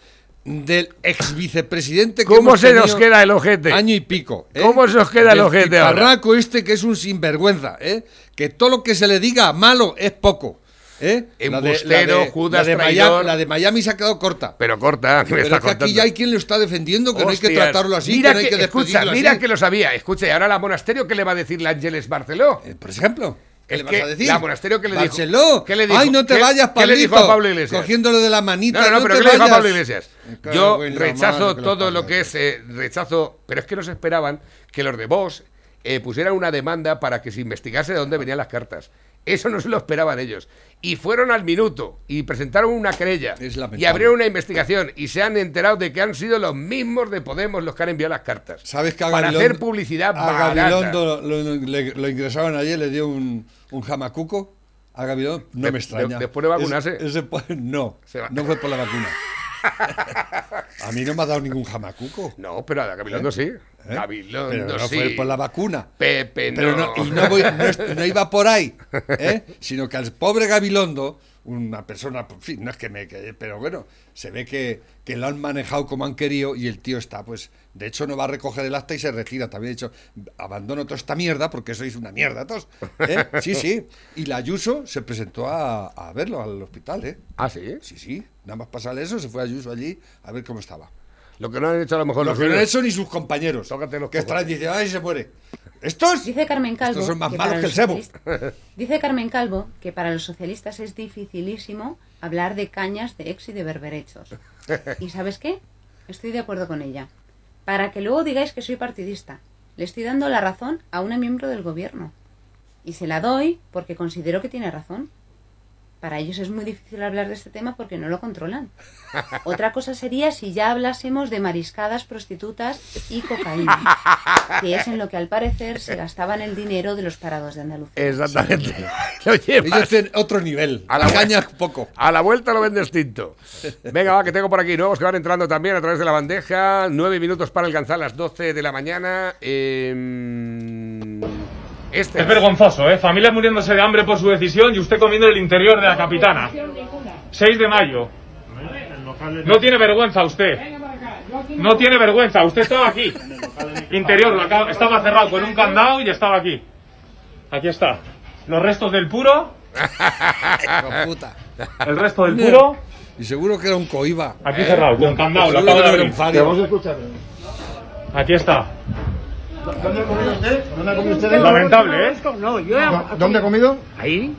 del ex vicepresidente que
¿Cómo se nos queda el ojete?
Año y pico. ¿eh?
¿Cómo se os queda el
Del
ojete ahora?
este que es un sinvergüenza, ¿eh? Que todo lo que se le diga malo es poco. ¿eh? La de-
Embustero, Judas,
la de, Miami, la de Miami se ha quedado corta.
Pero corta, que
Pero
está
es que aquí ya hay quien lo está defendiendo, que no hay que tratarlo así,
Mira
que no hay que,
escucha,
despedirlo
mira
así.
que lo sabía. Escucha, y ahora la monasterio, ¿qué le va a decir la Ángeles Barceló?
Eh, Por ejemplo, ¿qué
Es
le vas
que
a decir?
la monasterio, ¿qué le dijo?
Barceló.
¿Qué le dijo?
Ay, no te
¿Qué-
vayas,
qué
Pablito.
le dijo a Pablo Iglesias?
Cogiéndolo de la manita.
No, no, no, pero ¿qué le dijo a. Pablo Iglesias? Yo rechazo
madre que
todo lo que es eh, rechazo, pero es que no se esperaban que los de Vox eh, pusieran una demanda para que se investigase de dónde venían las cartas. Eso no se lo esperaban ellos. Y fueron al minuto y presentaron una querella y abrieron una investigación y se han enterado de que han sido los mismos de Podemos los que han enviado las cartas.
¿Sabes que a
Para
Gabilondo-
hacer publicidad
a. Gabilondo lo, lo- le- lo ingresaron ayer, le dio un, un jamacuco a Gabilondo. No
De-
me extraña.
de- después de vacunarse.
Ese- ese po- no, no fue por la vacuna. A mí no me ha dado ningún jamacuco.
No, pero a Gabilondo sí.
¿Eh?
Gabilondo
Pero no
sí.
fue por la vacuna.
Pepe
Pero
no.
no, y no, voy- no iba por ahí, ¿eh? sino que al pobre Gabilondo, una persona, en fin, no es que me... que- pero bueno, se ve que, que lo han manejado como han querido y el tío está, pues, de hecho no va a recoger el acta y se retira. También ha dicho, abandono toda esta mierda porque sois una mierda todos. ¿eh? Sí, sí. Y la Ayuso se presentó a, a verlo al hospital, ¿eh?
Ah, sí.
Sí, sí. Nada más pasarle eso, se fue Ayuso allí a ver cómo estaba.
Lo que no han hecho a lo mejor
Lo
los
que no han hecho ni sus compañeros.
Tócate los
que estarán diciendo, ay, se muere. ¿Estos?
Dice Carmen Calvo.
Estos son más
que
malos que el
socialistas- Dice Carmen Calvo que para los socialistas es dificilísimo hablar de cañas, de ex y de berberechos. ¿Y sabes qué? Estoy de acuerdo con ella. Para que luego digáis que soy partidista, le estoy dando la razón a una miembro del gobierno. Y se la doy porque considero que tiene razón. Para ellos es muy difícil hablar de este tema porque no lo controlan. Otra cosa sería si ya hablásemos de mariscadas, prostitutas y cocaína, que es en lo que al parecer se gastaban el dinero de los parados de Andalucía.
Exactamente. Lo.
Ellos tienen otro nivel.
A la
caña poco.
A la vuelta lo ven distinto. Venga, va, que tengo por aquí nuevos que van entrando también a través de la bandeja. Nueve minutos para alcanzar las 12 de la mañana. Em, Este.
Es vergonzoso, ¿eh? Familias muriéndose de hambre por su decisión y usted comiendo en el interior de la capitana. 6 de mayo. No tiene vergüenza usted. No tiene vergüenza. Usted estaba aquí. Interior, estaba cerrado con un candado y estaba aquí. Aquí está. Los restos del puro. El resto del puro.
Y seguro que era un coiba.
Aquí cerrado, con candado. Lo acabo de abrir.
un fario.
Vamos a escuchar. Aquí está.
¿Dónde ha comido usted? ¿Dónde ha comido usted?
Lamentable, ¿eh?
No, yo ¿Dónde ha comido?
Ahí.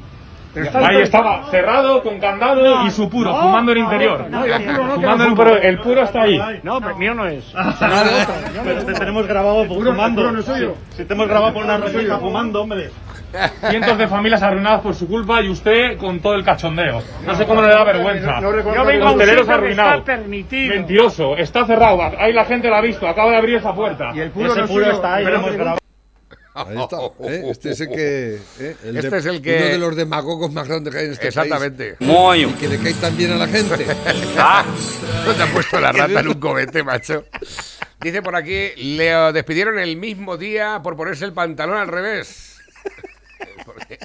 Ahí estaba, cerrado, con candado y su puro, fumando el interior.
no, el puro
fumando
no
el puro, el puro está ahí.
No, pero mío no es. Pero te tenemos grabado por fumando. no es suyo. Si te hemos grabado por una revista fumando, hombre.
Cientos de familias arruinadas por su culpa y usted con todo el cachondeo. No sé cómo le da vergüenza.
No recuerdo
Yo vengo a un
arruinado.
está permitido. Mentiroso, está cerrado. Ahí la gente lo ha visto, acaba de abrir esa puerta. Y el
Ese puro está ahí.
Pero
hemos grabado.
Ahí está. ¿eh? Este es el que. ¿eh? El
Este
de-
es el que-
Uno de los demagogos más grandes que hay en este
Exactamente.
país. Y Que le cae tan bien a la gente.
No te ha puesto la rata en un cobete, macho. Dice por aquí, le despidieron el mismo día por ponerse el pantalón al revés. Porque-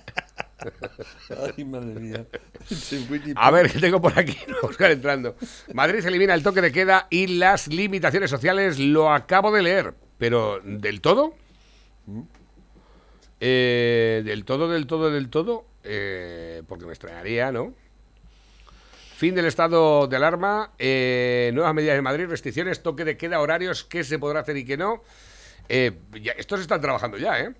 Ay, madre mía. Se fue ni-
A ver, que tengo por aquí, no entrando. Madrid elimina el toque de queda y las limitaciones sociales, lo acabo de leer, pero ¿del todo? Eh, ¿Del todo, del todo, del todo? Eh, porque me extrañaría, ¿no? Fin del estado de alarma, eh, nuevas medidas en Madrid, restricciones, toque de queda, horarios, qué se podrá hacer y qué no. Eh, ya- estos están trabajando ya, ¿eh?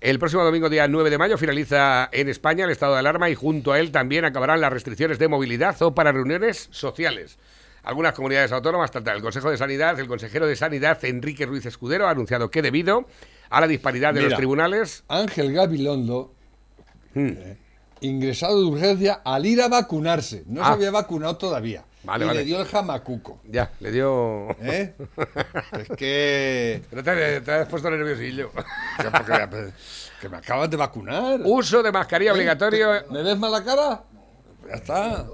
El próximo domingo, día 9 de mayo, finaliza en España el estado de alarma y junto a él también acabarán las restricciones de movilidad o para reuniones sociales. Algunas comunidades autónomas, tanto el Consejo de Sanidad, el consejero de Sanidad, Enrique Ruiz Escudero, ha anunciado que debido a la disparidad de los tribunales...
Ángel Gabilondo,
Hmm.
eh, ingresado de urgencia al ir a vacunarse. No
Ah.
se había vacunado todavía.
Vale,
y
vale.
le dio el jamacuco.
Ya, le dio...
¿eh? es que.
Pero te, te has puesto nerviosillo.
que, porque- que me acaban de vacunar.
Uso de mascarilla
¿Eh?
obligatorio...
¿Me ves mala cara? Ya está.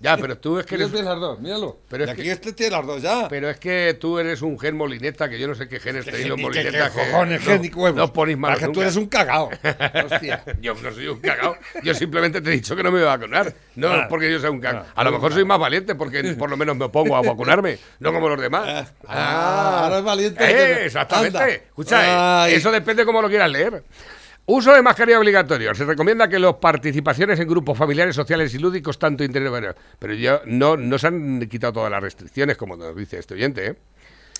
Ya, pero tú es que eres...
tienes las dos, míralo.
Pero
y
es
aquí
que-
este tiene las dos ya.
Pero es que tú eres un gen molineta, que yo no sé qué genes tenéis los
que-
molinetas.
que cojones, gen ni huevos.
No os ponéis
Para que tú eres un cagao. Hostia.
yo no soy un cagao. Yo simplemente te he dicho que no me voy a vacunar. No
Ah.
porque yo sea un cagao.
Ah,
A lo
no,
mejor
no.
soy más valiente porque por lo menos me opongo a vacunarme, no como los demás.
Ah, ahora es valiente.
Eh, exactamente.
Anda.
Escucha, eh, eso depende cómo lo quieras leer. Uso de mascarilla obligatorio. Se recomienda que las participaciones en grupos familiares, sociales y lúdicos, tanto interior... pero yo no, no se han quitado todas las restricciones, como nos dice este oyente, ¿eh?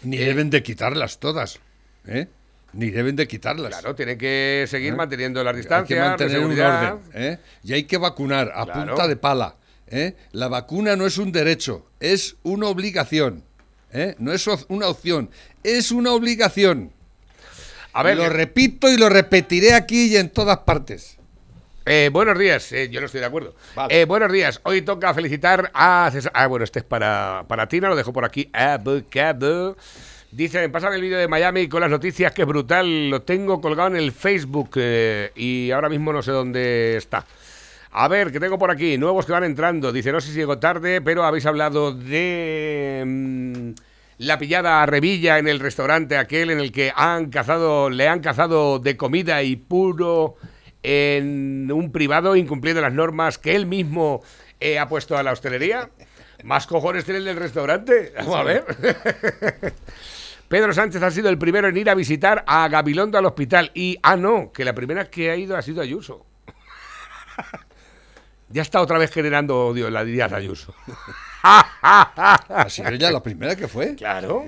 Ni deben de quitarlas todas. ¿eh? Ni deben de quitarlas.
Claro, tienen que seguir
¿Eh?
manteniendo las
Hay que
distancias,
mantener un orden. ¿eh? Y hay que vacunar a
Claro.
punta de pala. ¿eh? La vacuna no es un derecho, es una obligación. ¿eh? No es una opción, es una obligación.
A ver,
lo repito y lo repetiré aquí y en todas partes.
Eh, buenos días, eh, yo no estoy de acuerdo. Eh, buenos días, hoy toca felicitar a César. Ah, bueno, este es para, para Tina, lo dejo por aquí. Avocado. Dice, pásame el vídeo de Miami con las noticias, que es brutal. Lo tengo colgado en el Facebook eh, y ahora mismo no sé dónde está. A ver, que tengo por aquí, nuevos que van entrando. Dice, no sé si llego tarde, pero habéis hablado de mm, la pillada a Revilla en el restaurante aquel en el que han cazado, le han cazado de comida y puro en un privado incumpliendo las normas que él mismo He apuesto a la hostelería. Más cojones tiene el del restaurante. Vamos a ver. Pedro Sánchez ha sido el primero en ir a visitar a Gabilondo al hospital. Y, ah, no, que la primera que ha ido ha sido Ayuso. Ya está otra vez generando odio la Díaz Ayuso.
Ha sido ella la primera que fue.
Claro.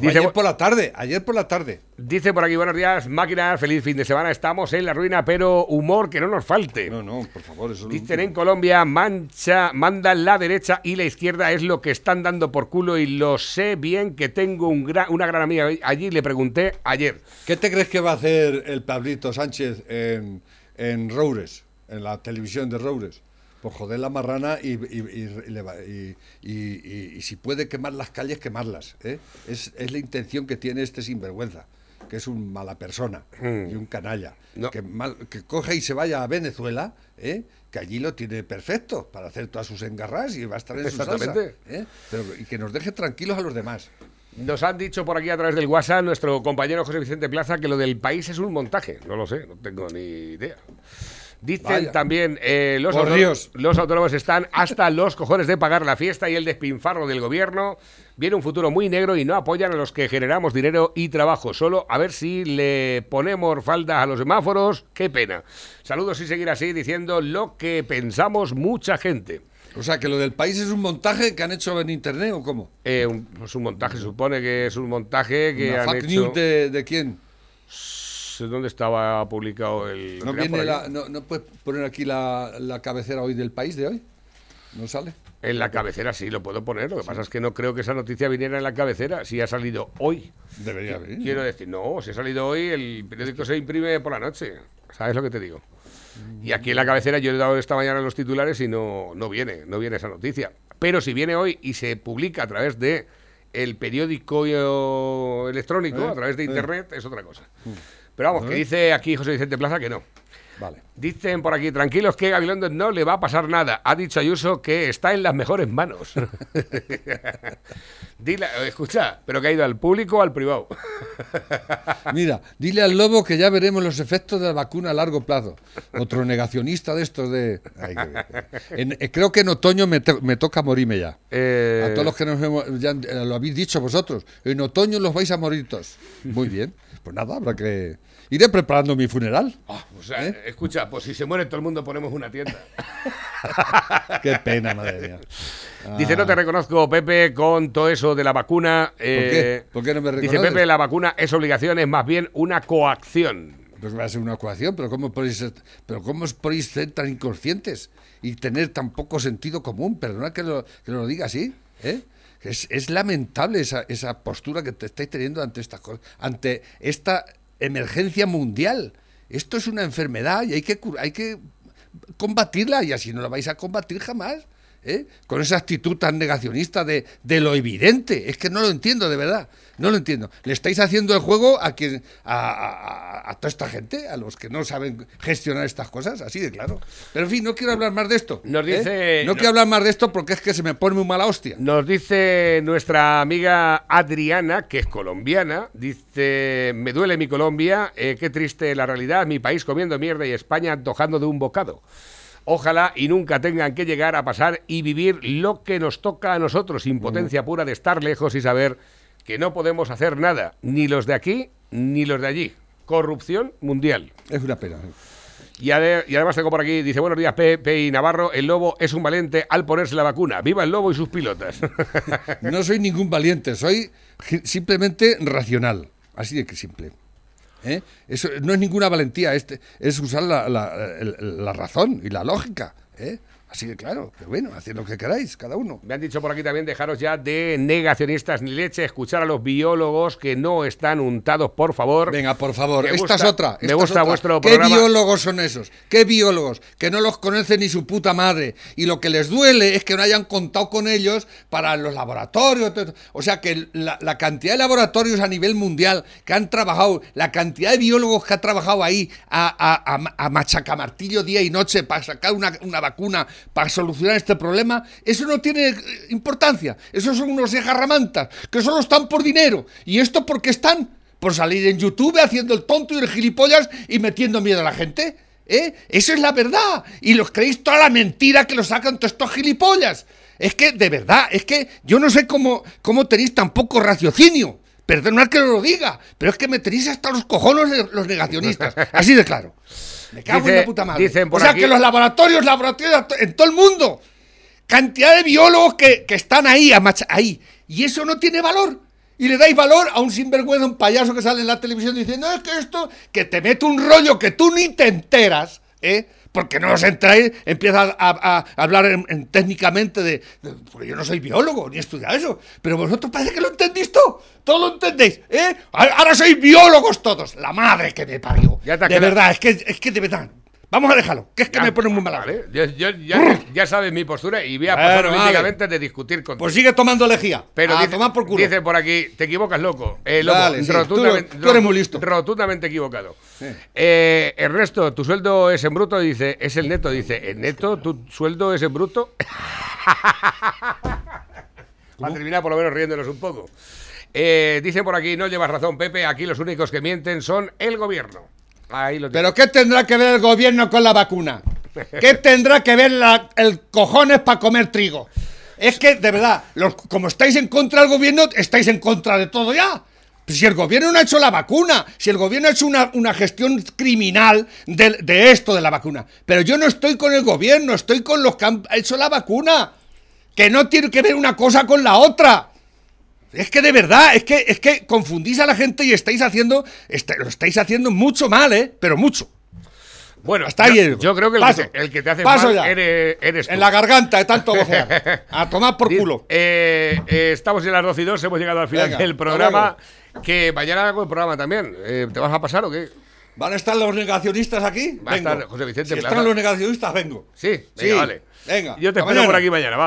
Dice, ayer por la tarde, ayer por la tarde.
Dice por aquí, buenos días, máquinas, feliz fin de semana. Estamos en la ruina, pero humor que no nos falte.
No, no, por favor, eso
Dicen en Colombia, mancha, manda la derecha y la izquierda es lo que están dando por culo y lo sé bien que tengo un gran, una gran amiga allí, le pregunté ayer.
¿Qué te crees que va a hacer el Pablito Sánchez en, en Roures, en la televisión de Roures? Pues joder la marrana y, y, y, si puede quemar las calles, quemarlas. ¿eh? Es, es, la intención que tiene este sinvergüenza, que es un mala persona
Hmm.
y un canalla. Que, mal, que coge y se vaya a Venezuela, ¿eh? que allí lo tiene perfecto para hacer todas sus engarras y va a estar en su salsa. ¿eh? Pero, y que nos deje tranquilos a los demás.
Nos han dicho por aquí a través del WhatsApp nuestro compañero José Vicente Plaza que lo del país es un montaje. No lo sé, no tengo ni idea. Dicen
Vaya.
también eh, los, autónomos- los autónomos están hasta los cojones de pagar la fiesta y el despinfarro del gobierno. Viene un futuro muy negro y no apoyan a los que generamos dinero y trabajo. Solo a ver si le ponemos falda a los semáforos. Qué pena. Saludos y seguir así diciendo lo que pensamos mucha gente.
O sea, que lo del país es un montaje que han hecho en internet o cómo?
Eh, un, pues un montaje, supone que es un montaje que
¿Una
han
fake
hecho...
news de, de quién?
¿Dónde estaba publicado el...?
¿No, puedes poner aquí la, la cabecera hoy del país de hoy? ¿No sale?
En la cabecera sí lo puedo poner. Lo que pasa es que no creo que esa noticia viniera en la cabecera si ha salido hoy.
Debería haber.
Quiero decir, no, si ha salido hoy, el periódico se imprime por la noche. ¿Sabes lo que te digo? Y aquí en la cabecera yo he dado esta mañana los titulares y no, no viene, no viene esa noticia. Pero si viene hoy y se publica a través de el periódico eh, electrónico,
Eh,
a través de
eh.
internet, es otra cosa. Pero vamos, que dice aquí José Vicente Plaza que no.
Vale.
Dicen por aquí, tranquilos que Gabilondo no le va a pasar nada. Ha dicho Ayuso que está en las mejores manos. Dile, escucha, pero que ha ido al público o al privado.
Mira, dile al lobo que ya veremos los efectos de la vacuna a largo plazo. Otro negacionista de estos de... Ay, en- eh, creo que en otoño me, to- me toca morirme ya.
Eh,
A todos los que nos hemos, ya eh, lo habéis dicho vosotros. En otoño los vais a morir todos. Muy bien. Pues nada, habrá que... Iré preparando mi funeral.
O sea, escucha, pues si se muere todo el mundo ponemos una tienda.
Qué pena, madre mía.
Dice, no te reconozco, Pepe, con todo eso de la vacuna. eh,
qué? ¿Por qué no me
Dice,
reconoces?
Pepe, la vacuna es obligación, es más bien una coacción.
Pues va a ser una ecuación, pero ¿cómo podéis ser, pero cómo podéis ser tan inconscientes y tener tan poco sentido común? Perdona que lo, que lo diga así, ¿eh? Es, es lamentable esa, esa postura que te estáis teniendo ante estas cosas, ante esta emergencia mundial. Esto es una enfermedad y hay que, hay que combatirla y así no la vais a combatir jamás. ¿Eh? Con esa actitud tan negacionista de, de lo evidente. Es que no lo entiendo, de verdad. No lo entiendo. Le estáis haciendo el juego a quien a, a- a- a toda esta gente, a los que no saben gestionar estas cosas, así de claro. Pero en fin, no quiero hablar más de esto.
Nos
¿eh?
dice-
No
no-
quiero hablar más de esto porque es que se me pone muy mala hostia.
Nos dice nuestra amiga Adriana, que es colombiana, dice, me duele mi Colombia, eh, qué triste la realidad, mi país comiendo mierda y España antojando de un bocado. Ojalá y nunca tengan que llegar a pasar y vivir lo que nos toca a nosotros, impotencia pura de estar lejos y saber que no podemos hacer nada, ni los de aquí ni los de allí. Corrupción mundial.
Es una pena.
Y, ade- y además tengo por aquí, dice, buenos días, Pepe y Navarro, el lobo es un valiente al ponerse la vacuna. ¡Viva el lobo y sus pilotas!
No soy ningún valiente, soy simplemente racional. Así de que simple. ¿Eh? Eso no es ninguna valentía, este, es usar la, la- la razón y la lógica. ¿eh? Así de claro. Pero bueno, haced lo que queráis, cada uno.
Me han dicho por aquí también dejaros ya de negacionistas ni leche, escuchar a los biólogos que no están untados, por favor.
Venga, por favor,
Me
esta
gusta-
es otra.
me
esta
gusta
otra.
vuestro
¿Qué
programa.
biólogos son esos? ¿Qué biólogos? Que no los conoce ni su puta madre. Y lo que les duele es que no hayan contado con ellos para los laboratorios. O sea que la, la cantidad de laboratorios a nivel mundial que han trabajado, la cantidad de biólogos que ha trabajado ahí a, a, a- a machacamartillo día y noche para sacar una, una vacuna, para solucionar este problema, eso no tiene eh, importancia. Esos son unos ejarramantas que solo están por dinero. ¿Y esto porque están? por salir en YouTube haciendo el tonto y el gilipollas y metiendo miedo a la gente. ¿Eh? Eso es la verdad. Y los creéis toda la mentira que lo sacan todos estos gilipollas. Es que, de verdad, es que yo no sé cómo, cómo tenéis tan poco raciocinio. Perdonad que lo diga, pero es que me hasta los cojones los negacionistas. Así de claro. Me cago en la puta madre.
dicen por
o sea,
aquí-
que los laboratorios, laboratorios en todo el mundo. Cantidad de biólogos que, que están ahí, a macha- ahí. Y eso no tiene valor. Y le dais valor a un sinvergüenza, un payaso que sale en la televisión diciendo, es que esto, que te mete un rollo que tú ni te enteras, ¿eh? Porque no os enteráis, empieza a, a- a hablar en- en técnicamente de, de- Porque yo no soy biólogo, ni he estudiado eso. Pero vosotros parece que lo entendís todo. Todo lo entendéis, ¿eh? Ahora sois biólogos todos. La madre que me parió.
Ya te ha
de verdad, es que, es que de verdad. Vamos a dejarlo, que es que
Ya,
me pone muy mala.
Vale, yo- yo- ya, ya sabes mi postura y voy a pasar
Bueno,
olímpicamente de discutir contigo.
Pues sigue tomando lejía.
Pero
a
dice,
tomar por culo.
dice por aquí, te equivocas, loco. Eh, loco,
Vale, sí,
rotundamente,
tú- tú eres muy listo.
Rotundamente equivocado. Eh, Ernesto, ¿tu sueldo es en bruto? Dice, es el neto. Dice, ¿en neto? ¿Tu sueldo es en bruto? Va a terminar por lo menos riéndonos un poco. Eh, dice por aquí, no llevas razón, Pepe, aquí los únicos que mienten son el gobierno. Ahí lo
¿Pero qué tendrá que ver el gobierno con la vacuna? ¿Qué tendrá que ver la- el cojones para comer trigo? Es que, de verdad, los- como estáis en contra del gobierno, estáis en contra de todo ya. Si el gobierno no ha hecho la vacuna, si el gobierno ha hecho una, una gestión criminal de, de esto de la vacuna. Pero yo no estoy con el gobierno, estoy con los que han hecho la vacuna. Que no tiene que ver una cosa con la otra. Es que de verdad, es que, es que confundís a la gente y estáis haciendo, está- lo estáis haciendo mucho mal, ¿eh? Pero mucho.
Bueno,
Hasta
yo, yo creo que el,
paso.
que te, el que te hace
Paso
mal
ya.
eres, eres tú.
En la garganta de tanto vocear. A tomar por culo.
eh, eh, estamos en las 12 y 2, hemos llegado al final
Venga,
del programa. Que mañana hago el programa también. Eh, ¿Te vas a pasar o qué?
¿Van a estar los negacionistas aquí?
Va a estar José Vicente
Si
Plaza.
están los negacionistas, vengo.
Sí, venga,
Sí,
vale.
venga,
Yo te espero por aquí mañana, va.